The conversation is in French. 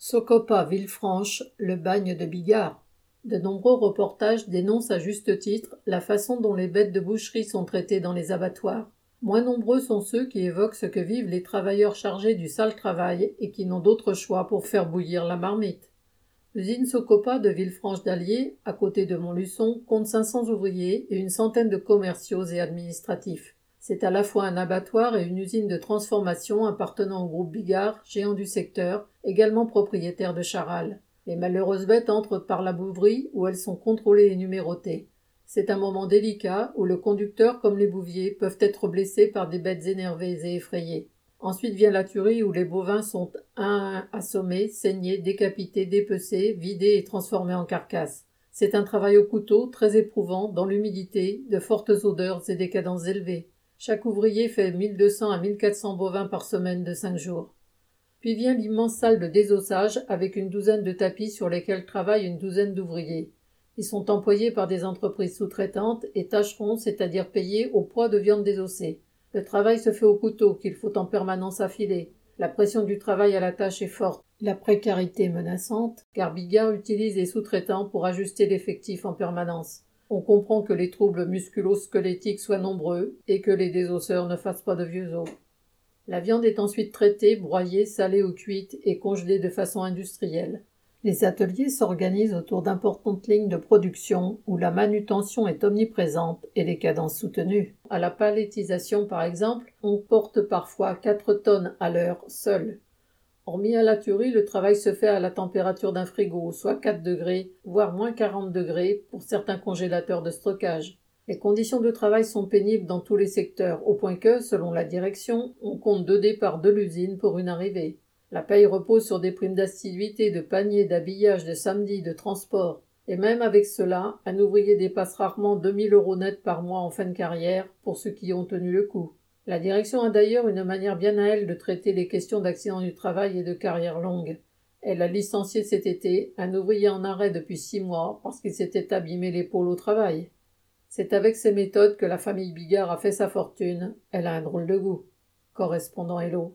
Socopa Villefranche, le bagne de Bigard. De nombreux reportages dénoncent à juste titre la façon dont les bêtes de boucherie sont traitées dans les abattoirs. Moins nombreux sont ceux qui évoquent ce que vivent les travailleurs chargés du sale travail et qui n'ont d'autre choix pour faire bouillir la marmite. L'usine Socopa de Villefranche d'Allier, à côté de Montluçon, compte 500 ouvriers et une centaine de commerciaux et administratifs. C'est à la fois un abattoir et une usine de transformation appartenant au groupe Bigard, géant du secteur, également propriétaire de Charal. Les malheureuses bêtes entrent par la bouverie où elles sont contrôlées et numérotées. C'est un moment délicat où le conducteur comme les bouviers peuvent être blessés par des bêtes énervées et effrayées. Ensuite vient la tuerie où les bovins sont un à un assommés, saignés, décapités, dépecés, vidés et transformés en carcasses. C'est un travail au couteau très éprouvant, dans l'humidité, de fortes odeurs et des cadences élevées. Chaque ouvrier fait 1200 à 1400 bovins par semaine de cinq jours. Puis vient l'immense salle de désossage avec une douzaine de tapis sur lesquels travaillent une douzaine d'ouvriers. Ils sont employés par des entreprises sous-traitantes et tâcheront, c'est-à-dire payés au poids de viande désossée. Le travail se fait au couteau qu'il faut en permanence affiler. La pression du travail à la tâche est forte, la précarité menaçante, car Bigard utilise les sous-traitants pour ajuster l'effectif en permanence. On comprend que les troubles musculo-squelettiques soient nombreux et que les désosseurs ne fassent pas de vieux os. La viande est ensuite traitée, broyée, salée ou cuite et congelée de façon industrielle. Les ateliers s'organisent autour d'importantes lignes de production où la manutention est omniprésente et les cadences soutenues. À la palettisation, par exemple, on porte parfois 4 tonnes à l'heure seul. Hormis à la tuerie, le travail se fait à la température d'un frigo, soit 4 degrés, voire moins 40 degrés pour certains congélateurs de stockage. Les conditions de travail sont pénibles dans tous les secteurs, au point que, selon la direction, on compte deux départs de l'usine pour une arrivée. La paye repose sur des primes d'assiduité, de panier, d'habillage, de samedi, de transport. Et même avec cela, un ouvrier dépasse rarement 2000 euros net par mois en fin de carrière pour ceux qui ont tenu le coup. La direction a d'ailleurs une manière bien à elle de traiter les questions d'accident du travail et de carrière longue. Elle a licencié cet été un ouvrier en arrêt depuis six mois parce qu'il s'était abîmé l'épaule au travail. C'est avec ces méthodes que la famille Bigard a fait sa fortune. Elle a un drôle de goût. Correspondant Hello.